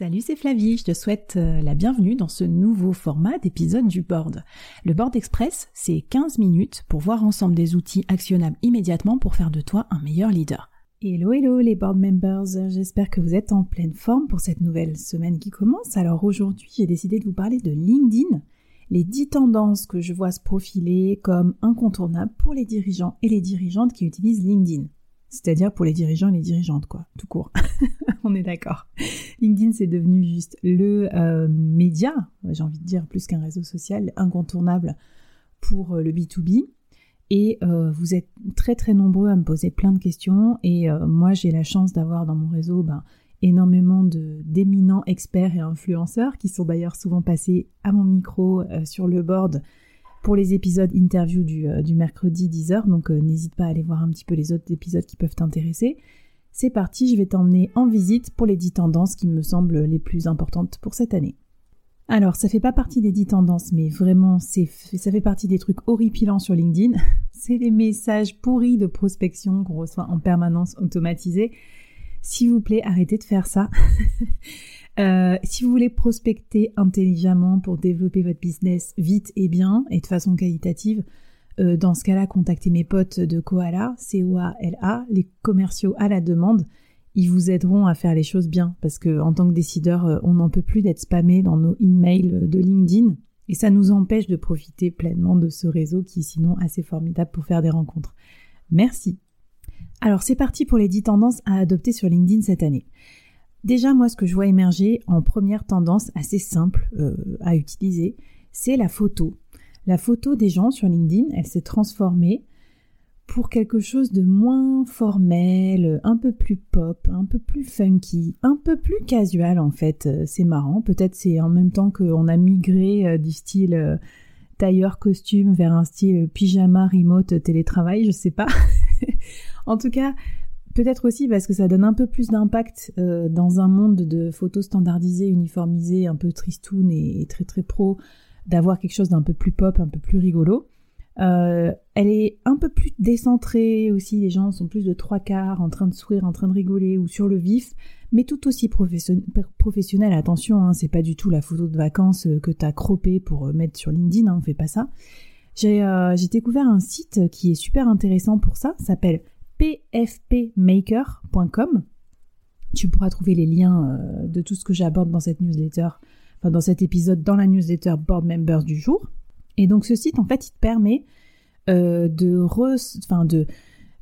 Salut, c'est Flavie, je te souhaite euh, la bienvenue dans ce nouveau format d'épisode du board. Le board express, c'est 15 minutes pour voir ensemble des outils actionnables immédiatement pour faire de toi un meilleur leader. Hello hello les board members, j'espère que vous êtes en pleine forme pour cette nouvelle semaine qui commence. Alors aujourd'hui j'ai décidé de vous parler de LinkedIn, les 10 tendances que je vois se profiler comme incontournables pour les dirigeants et les dirigeantes qui utilisent LinkedIn. C'est-à-dire pour les dirigeants et les dirigeantes, quoi, tout court. On est d'accord. LinkedIn, c'est devenu juste le euh, média, j'ai envie de dire plus qu'un réseau social, incontournable pour euh, le B2B. Et euh, vous êtes très très nombreux à me poser plein de questions. Et moi, j'ai la chance d'avoir dans mon réseau ben, énormément d'éminents experts et influenceurs qui sont d'ailleurs souvent passés à mon micro sur le board pour les épisodes interview du, euh, mercredi 10h, donc euh, n'hésite pas à aller voir un petit peu les autres épisodes qui peuvent t'intéresser. C'est parti, je vais t'emmener en visite pour les 10 tendances qui me semblent les plus importantes pour cette année. Alors, ça fait pas partie des 10 tendances, mais vraiment, ça fait partie des trucs horripilants sur LinkedIn. C'est les messages pourris de prospection qu'on reçoit en permanence automatisés. S'il vous plaît, arrêtez de faire ça. Euh, si vous voulez prospecter intelligemment pour développer votre business vite et bien et de façon qualitative, euh, dans ce cas-là, contactez mes potes de Koala, C-O-A-L-A, les commerciaux à la demande. Ils vous aideront à faire les choses bien parce que en tant que décideur, euh, on n'en peut plus d'être spammé dans nos emails de LinkedIn et ça nous empêche de profiter pleinement de ce réseau qui est sinon assez formidable pour faire des rencontres. Merci. Alors c'est parti pour les 10 tendances à adopter sur LinkedIn cette année. Déjà, moi, ce que je vois émerger en première tendance assez simple euh, à utiliser, c'est la photo. La photo des gens sur LinkedIn, elle s'est transformée pour quelque chose de moins formel, un peu plus pop, un peu plus funky, un peu plus casual en fait. Euh, c'est marrant. Peut-être c'est en même temps qu'on a migré euh, du style tailleur costume vers un style pyjama remote télétravail, je sais pas. en tout cas, Peut-être aussi parce que ça donne un peu plus d'impact euh, dans un monde de photos standardisées, uniformisées, un peu tristoun et, très très pro, d'avoir quelque chose d'un peu plus pop, un peu plus rigolo. Euh, elle est un peu plus décentrée aussi, les gens sont plus de trois quarts en train de sourire, en train de rigoler ou sur le vif, mais tout aussi professionnel. Attention, hein, c'est pas du tout la photo de vacances euh, que t'as croppée pour mettre sur LinkedIn, hein, on fait pas ça. J'ai découvert un site qui est super intéressant pour ça, s'appelle pfpmaker.com. Tu pourras trouver les liens euh, de tout ce que j'aborde dans cette newsletter, enfin dans cet épisode, dans la newsletter Board Members du jour. Et donc ce site, en fait, il te permet euh, de, enfin, de,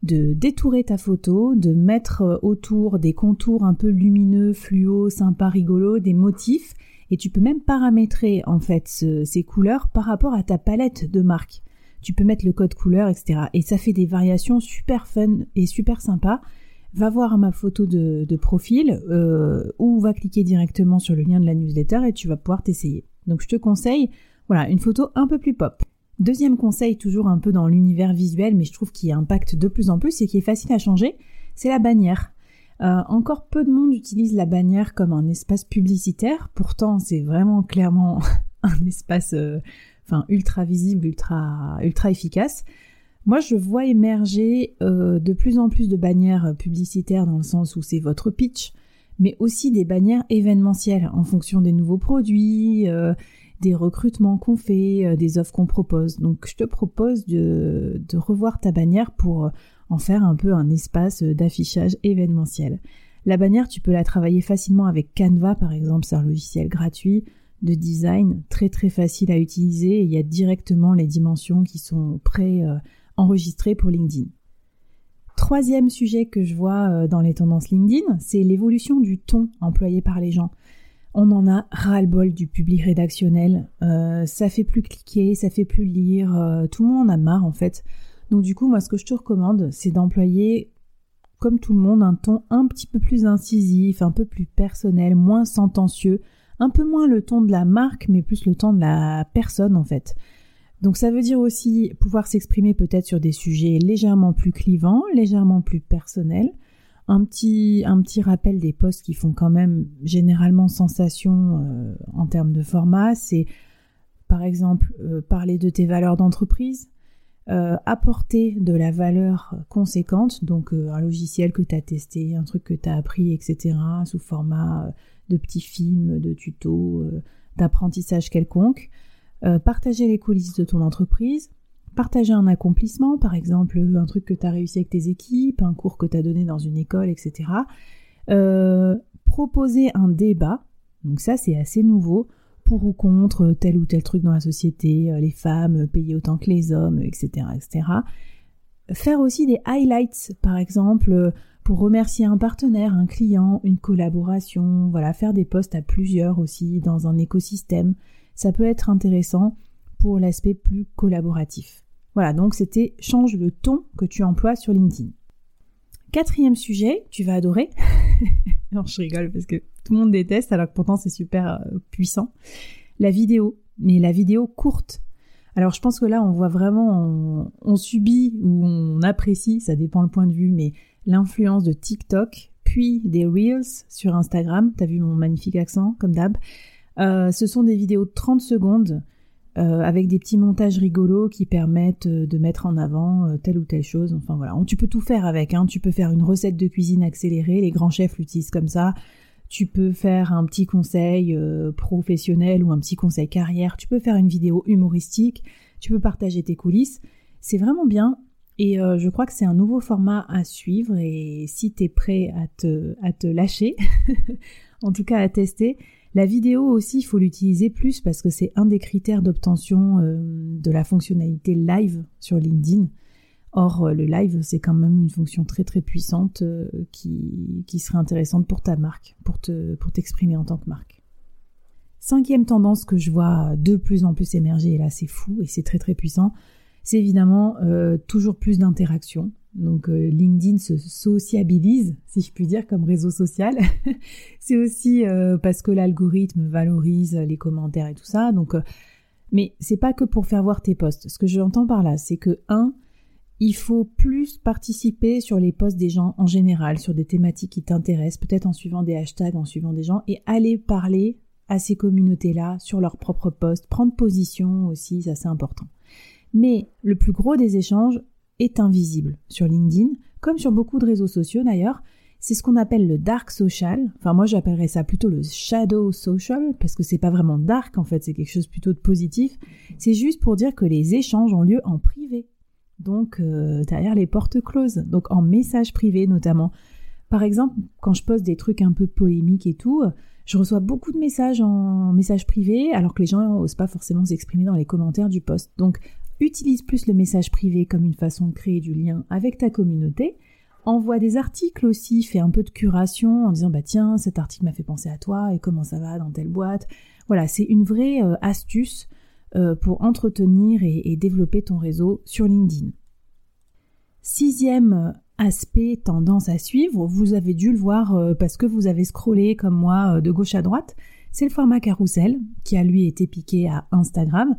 de détourer ta photo, de mettre euh, autour des contours un peu lumineux, fluo, sympa, rigolo, des motifs, et tu peux même paramétrer en fait ces couleurs par rapport à ta palette de marque tu peux mettre le code couleur, etc. Et ça fait des variations super fun et super sympa. Va voir ma photo de, profil euh, ou va cliquer directement sur le lien de la newsletter et tu vas pouvoir t'essayer. Donc je te conseille, voilà, une photo un peu plus pop. Deuxième conseil, toujours un peu dans l'univers visuel, mais je trouve qu'il impacte de plus en plus et qui est facile à changer, c'est la bannière. Euh, encore peu de monde utilise la bannière comme un espace publicitaire, pourtant c'est vraiment clairement un espace euh, ultra visible, ultra, ultra efficace. Moi, je vois émerger euh, de plus en plus de bannières publicitaires dans le sens où c'est votre pitch, mais aussi des bannières événementielles en fonction des nouveaux produits, euh, des recrutements qu'on fait, euh, des offres qu'on propose. Donc, je te propose de, de revoir ta bannière pour en faire un peu un espace d'affichage événementiel. La bannière, tu peux la travailler facilement avec Canva, par exemple, c'est un logiciel gratuit de design très très facile à utiliser il y a directement les dimensions qui sont pré-enregistrées pour LinkedIn. Troisième sujet que je vois euh, dans les tendances LinkedIn, c'est l'évolution du ton employé par les gens. On en a ras-le-bol du public rédactionnel. Euh, ça fait plus cliquer, ça fait plus lire. Euh, tout le monde en a marre en fait. Donc du coup, moi, ce que je te recommande, c'est d'employer, comme tout le monde, un ton un petit peu plus incisif, un peu plus personnel, moins sentencieux, un peu moins le ton de la marque, mais plus le ton de la personne en fait. Donc ça veut dire aussi pouvoir s'exprimer peut-être sur des sujets légèrement plus clivants, légèrement plus personnels. Un petit, un petit rappel des postes qui font quand même généralement sensation euh, en termes de format, c'est par exemple euh, parler de tes valeurs d'entreprise, euh, apporter de la valeur conséquente, donc un logiciel que tu as testé, un truc que tu as appris, etc., sous format de petits films, de tutos, d'apprentissage quelconque. partager les coulisses de ton entreprise, partager un accomplissement, par exemple un truc que tu as réussi avec tes équipes, un cours que tu as donné dans une école, etc. proposer un débat, donc ça c'est assez nouveau, pour ou contre tel ou tel truc dans la société, les femmes payées autant que les hommes, etc. etc faire aussi des highlights, par exemple, euh, pour remercier un partenaire, un client, une collaboration, voilà, faire des posts à plusieurs aussi dans un écosystème. Ça peut être intéressant pour l'aspect plus collaboratif. Voilà, donc c'était change le ton que tu emploies sur LinkedIn. Quatrième sujet, tu vas adorer. non, je rigole parce que tout le monde déteste alors que pourtant c'est super euh, puissant. La vidéo, mais la vidéo courte. Alors je pense que là on voit vraiment, on, subit ou on apprécie, ça dépend le point de vue, mais l'influence de TikTok, puis des Reels sur Instagram. T'as vu mon magnifique accent, comme d'hab. Euh, ce sont des vidéos de 30 secondes euh, avec des petits montages rigolos qui permettent euh, de mettre en avant telle ou telle chose. Enfin voilà, tu peux tout faire avec. Hein. Tu peux faire une recette de cuisine accélérée, les grands chefs l'utilisent comme ça tu peux faire un petit conseil euh, professionnel ou un petit conseil carrière, tu peux faire une vidéo humoristique, tu peux partager tes coulisses. C'est vraiment bien. Et euh, je crois que c'est un nouveau format à suivre. Et si tu es prêt à te, à te lâcher, en tout cas à tester, la vidéo aussi, il faut l'utiliser plus parce que c'est un des critères d'obtention euh, de la fonctionnalité live sur LinkedIn. Or, euh, le live, c'est quand même une fonction très très puissante euh, qui, qui serait intéressante pour ta marque, pour te pour t'exprimer en tant que marque. Cinquième tendance que je vois de plus en plus émerger, et là c'est fou et c'est très très puissant, c'est évidemment euh, toujours plus d'interaction. Donc LinkedIn se sociabilise, si je puis dire, comme réseau social. c'est aussi parce que l'algorithme valorise les commentaires et tout ça. Donc, mais c'est pas que pour faire voir tes posts. Ce que j'entends par là, c'est que un, il faut plus participer sur les posts des gens en général, sur des thématiques qui t'intéressent, peut-être en suivant des hashtags, en suivant des gens, et aller parler à ces communautés-là sur leurs propres posts, prendre position aussi, ça c'est important. Mais le plus gros des échanges est invisible sur LinkedIn, comme sur beaucoup de réseaux sociaux d'ailleurs. C'est ce qu'on appelle le dark social. Enfin, moi, j'appellerais ça plutôt le shadow social, parce que c'est pas vraiment dark, en fait, c'est quelque chose plutôt de positif. C'est juste pour dire que les échanges ont lieu en privé donc euh, derrière les portes closes, donc en message privé notamment. Par exemple, quand je poste des trucs un peu polémiques et tout, je reçois beaucoup de messages en message privé, alors que les gens n'osent pas forcément s'exprimer dans les commentaires du post. Donc, utilise plus le message privé comme une façon de créer du lien avec ta communauté. Envoie des articles aussi, fais un peu de curation en disant bah tiens, cet article m'a fait penser à toi et comment ça va dans telle boîte. Voilà, c'est une vraie euh, astuce euh, pour entretenir et, développer ton réseau sur LinkedIn. Sixième aspect tendance à suivre, vous avez dû le voir euh, parce que vous avez scrollé comme moi euh, de gauche à droite, c'est le format carousel qui a lui été piqué à Instagram,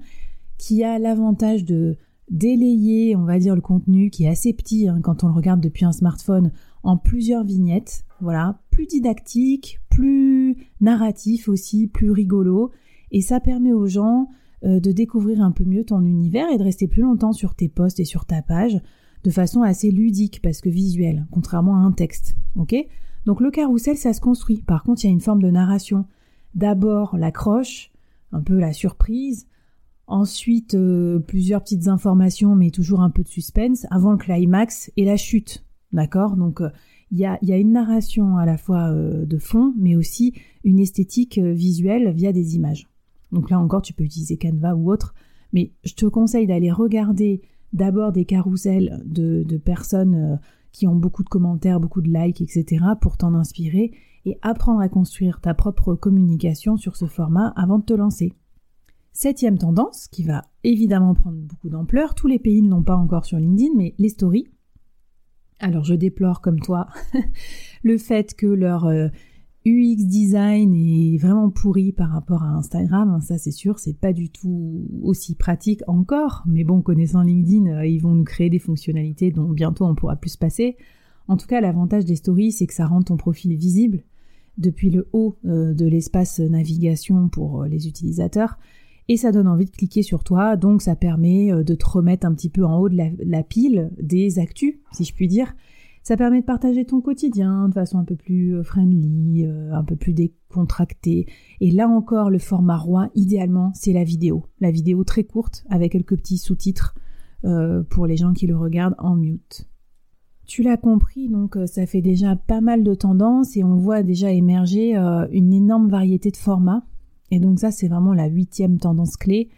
qui a l'avantage de délayer, on va dire, le contenu qui est assez petit hein, quand on le regarde depuis un smartphone en plusieurs vignettes, voilà, plus didactique, plus narratif aussi, plus rigolo, et ça permet aux gens euh, de découvrir un peu mieux ton univers et de rester plus longtemps sur tes posts et sur ta page de façon assez ludique parce que visuelle, contrairement à un texte. Ok? Donc le carrousel, ça se construit. Par contre, il y a une forme de narration. D'abord l'accroche, un peu la surprise, ensuite euh, plusieurs petites informations, mais toujours un peu de suspense, avant le climax et la chute. D'accord? Donc euh, il y, a, y, a, une narration à la fois de fond, mais aussi une esthétique visuelle via des images. Donc là encore, tu peux utiliser Canva ou autre, mais je te conseille d'aller regarder d'abord des carousels de, personnes euh, qui ont beaucoup de commentaires, beaucoup de likes, etc. pour t'en inspirer et apprendre à construire ta propre communication sur ce format avant de te lancer. Septième tendance, qui va évidemment prendre beaucoup d'ampleur, tous les pays ne l'ont pas encore sur LinkedIn, mais les stories. Alors je déplore comme toi le fait que leur euh, UX design est vraiment pourri par rapport à Instagram, hein, ça c'est sûr, c'est pas du tout aussi pratique encore, mais bon, connaissant LinkedIn, euh, ils vont nous créer des fonctionnalités dont bientôt on pourra plus se passer. En tout cas, l'avantage des stories, c'est que ça rend ton profil visible. Depuis le haut euh, de l'espace navigation pour euh, les utilisateurs, et ça donne envie de cliquer sur toi, donc ça permet de te remettre un petit peu en haut de la pile des actus, si je puis dire, Ça permet de partager ton quotidien de façon un peu plus euh, friendly, euh, un peu plus décontractée. Et là encore, le format roi, idéalement, c'est la vidéo. La vidéo très courte avec quelques petits sous-titres euh, pour les gens qui le regardent en mute. Tu l'as compris, donc ça fait déjà pas mal de tendances et on voit déjà émerger une énorme variété de formats. Et donc ça, c'est vraiment la huitième tendance clé.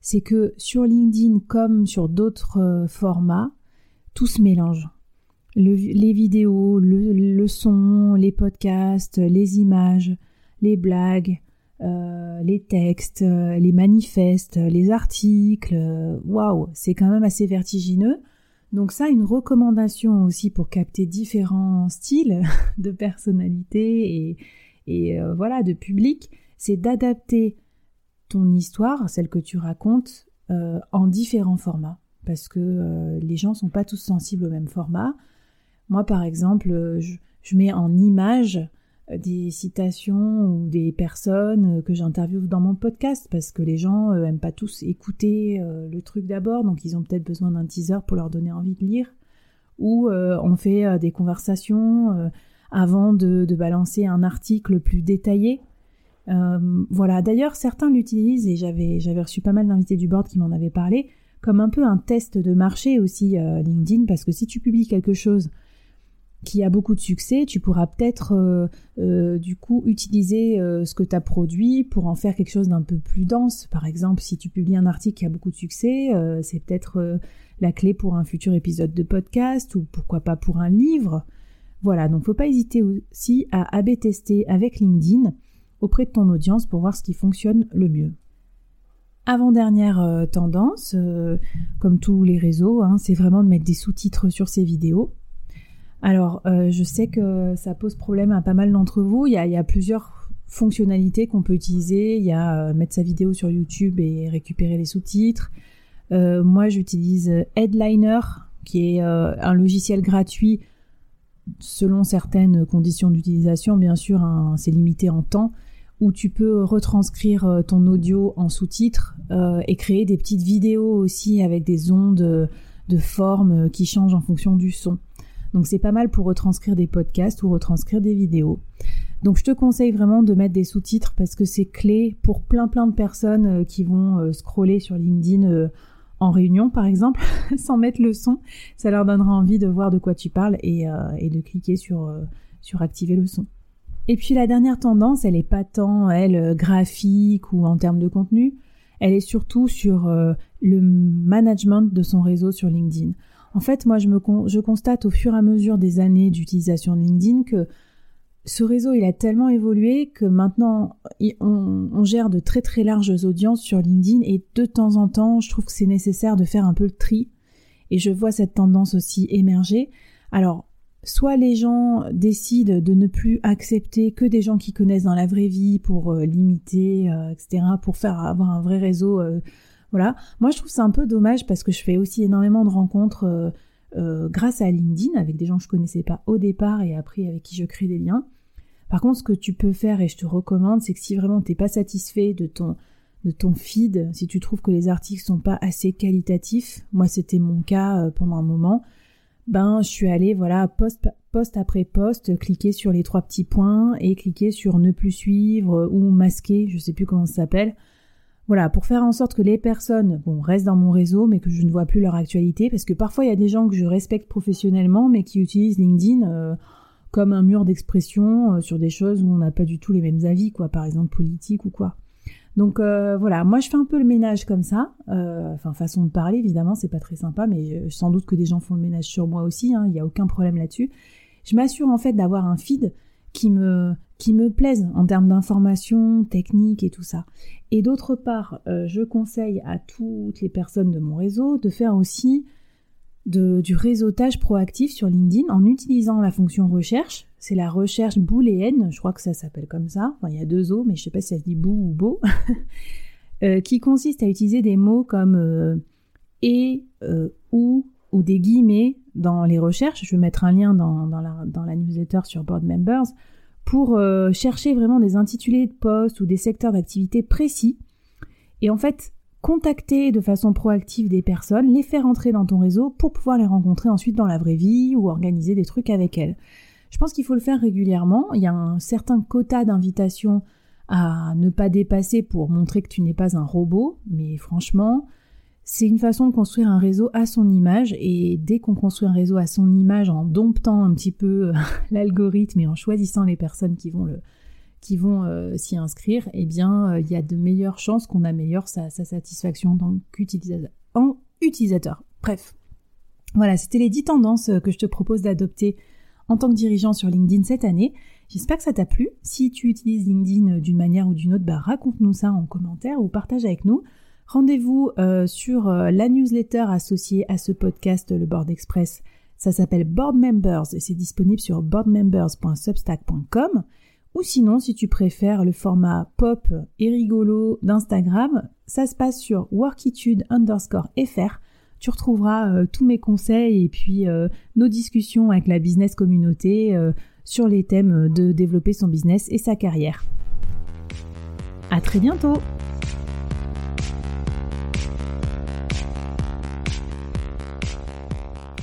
C'est que sur LinkedIn comme sur d'autres formats, tout se mélange les vidéos, le, son, les podcasts, les images, les blagues, euh, les textes, euh, les manifestes, les articles. Euh, waouh, c'est quand même assez vertigineux. Donc ça, une recommandation aussi pour capter différents styles de personnalité et, et voilà de public, c'est d'adapter ton histoire, celle que tu racontes, en différents formats, parce que les gens sont pas tous sensibles au même format. Moi, par exemple, euh, je, mets en image euh, des citations ou des personnes euh, que j'interviewe dans mon podcast parce que les gens n'aiment pas tous écouter le truc d'abord, donc ils ont peut-être besoin d'un teaser pour leur donner envie de lire. Ou on fait des conversations avant de, balancer un article plus détaillé. voilà, d'ailleurs certains l'utilisent et j'avais, j'avais reçu pas mal d'invités du board qui m'en avaient parlé comme un peu un test de marché aussi LinkedIn parce que si tu publies quelque chose qui a beaucoup de succès, tu pourras peut-être euh, euh, du coup utiliser euh, ce que tu as produit pour en faire quelque chose d'un peu plus dense. Par exemple, si tu publies un article qui a beaucoup de succès, c'est peut-être la clé pour un futur épisode de podcast ou pourquoi pas pour un livre. Voilà, donc faut pas hésiter aussi à AB tester avec LinkedIn auprès de ton audience pour voir ce qui fonctionne le mieux. Avant-dernière tendance, comme tous les réseaux, hein, c'est vraiment de mettre des sous-titres sur ces vidéos. Alors, euh, je sais que ça pose problème à pas mal d'entre vous. Il y a, plusieurs fonctionnalités qu'on peut utiliser. Il y a euh, mettre sa vidéo sur YouTube et récupérer les sous-titres. Euh, moi, j'utilise Headliner, qui est un logiciel gratuit selon certaines conditions d'utilisation. Bien sûr, c'est limité en temps où tu peux retranscrire ton audio en sous-titres et créer des petites vidéos aussi avec des ondes de forme qui changent en fonction du son. Donc c'est pas mal pour retranscrire des podcasts ou retranscrire des vidéos. Donc je te conseille vraiment de mettre des sous-titres parce que c'est clé pour plein plein de personnes euh, qui vont euh, scroller sur LinkedIn euh, en réunion par exemple sans mettre le son. Ça leur donnera envie de voir de quoi tu parles et, de cliquer sur, activer le son. Et puis la dernière tendance, elle est pas tant elle graphique ou en termes de contenu, elle est surtout sur le management de son réseau sur LinkedIn. En fait, moi, je, me je constate au fur et à mesure des années d'utilisation de LinkedIn que ce réseau, il a tellement évolué que maintenant, on, gère de très très larges audiences sur LinkedIn et de temps en temps, je trouve que c'est nécessaire de faire un peu le tri. Et je vois cette tendance aussi émerger. Alors, soit les gens décident de ne plus accepter que des gens qui connaissent dans la vraie vie pour euh, limiter, euh, etc., pour faire avoir un vrai réseau euh, voilà. Moi, je trouve ça un peu dommage parce que je fais aussi énormément de rencontres euh, euh, grâce à LinkedIn avec des gens que je connaissais pas au départ et après avec qui je crée des liens. Par contre, ce que tu peux faire et je te recommande, c'est que si vraiment t'es pas satisfait de ton de ton feed, si tu trouves que les articles sont pas assez qualitatifs, moi c'était mon cas euh, pendant un moment, ben je suis allée voilà poste post après poste, cliquer sur les trois petits points et cliquer sur ne plus suivre ou masquer, je sais plus comment ça s'appelle. Voilà, pour faire en sorte que les personnes bon, restent dans mon réseau, mais que je ne vois plus leur actualité, parce que parfois il y a des gens que je respecte professionnellement, mais qui utilisent LinkedIn euh, comme un mur d'expression euh, sur des choses où on n'a pas du tout les mêmes avis, quoi, par exemple politique ou quoi. Donc euh, voilà, moi je fais un peu le ménage comme ça, enfin façon de parler évidemment, c'est pas très sympa, mais sans doute que des gens font le ménage sur moi aussi, hein, il n'y a aucun problème là-dessus. Je m'assure en fait d'avoir un feed qui me qui me plaisent en termes d'information, technique et tout ça. Et d'autre part, euh, je conseille à toutes les personnes de mon réseau de faire aussi du réseautage proactif sur LinkedIn en utilisant la fonction recherche. C'est la recherche booléenne, je crois que ça s'appelle comme ça. Enfin, il y a deux O, mais je sais pas si ça se dit bou ou beau. Euh, qui consiste à utiliser des mots comme euh, et, ou ou des guillemets dans les recherches. Je vais mettre un lien dans, dans la newsletter sur Board Members pour euh, chercher vraiment des intitulés de postes ou des secteurs d'activité précis. Et en fait, contacter de façon proactive des personnes, les faire entrer dans ton réseau pour pouvoir les rencontrer ensuite dans la vraie vie ou organiser des trucs avec elles. Je pense qu'il faut le faire régulièrement. Il y a un certain quota d'invitations à ne pas dépasser pour montrer que tu n'es pas un robot, mais franchement, c'est une façon de construire un réseau à son image et dès qu'on construit un réseau à son image en domptant un petit peu l'algorithme et en choisissant les personnes qui vont le euh, s'y inscrire, eh bien euh, il y a de meilleures chances qu'on améliore sa, satisfaction en. En utilisateur. Bref. Voilà, c'était les 10 tendances euh, que je te propose d'adopter en tant que dirigeant sur LinkedIn cette année. J'espère que ça t'a plu. Si tu utilises LinkedIn d'une manière ou d'une autre, bah, raconte-nous ça en commentaire ou partage avec nous. Rendez-vous euh, sur euh, la newsletter associée à ce podcast, le Board Express. Ça s'appelle Board Members et c'est disponible sur boardmembers.substack.com. Ou sinon, si tu préfères le format pop et rigolo d'Instagram, ça se passe sur workitude underscore fr tu retrouveras euh, tous mes conseils et puis nos discussions avec la business communauté sur les thèmes de développer son business et sa carrière. À très bientôt!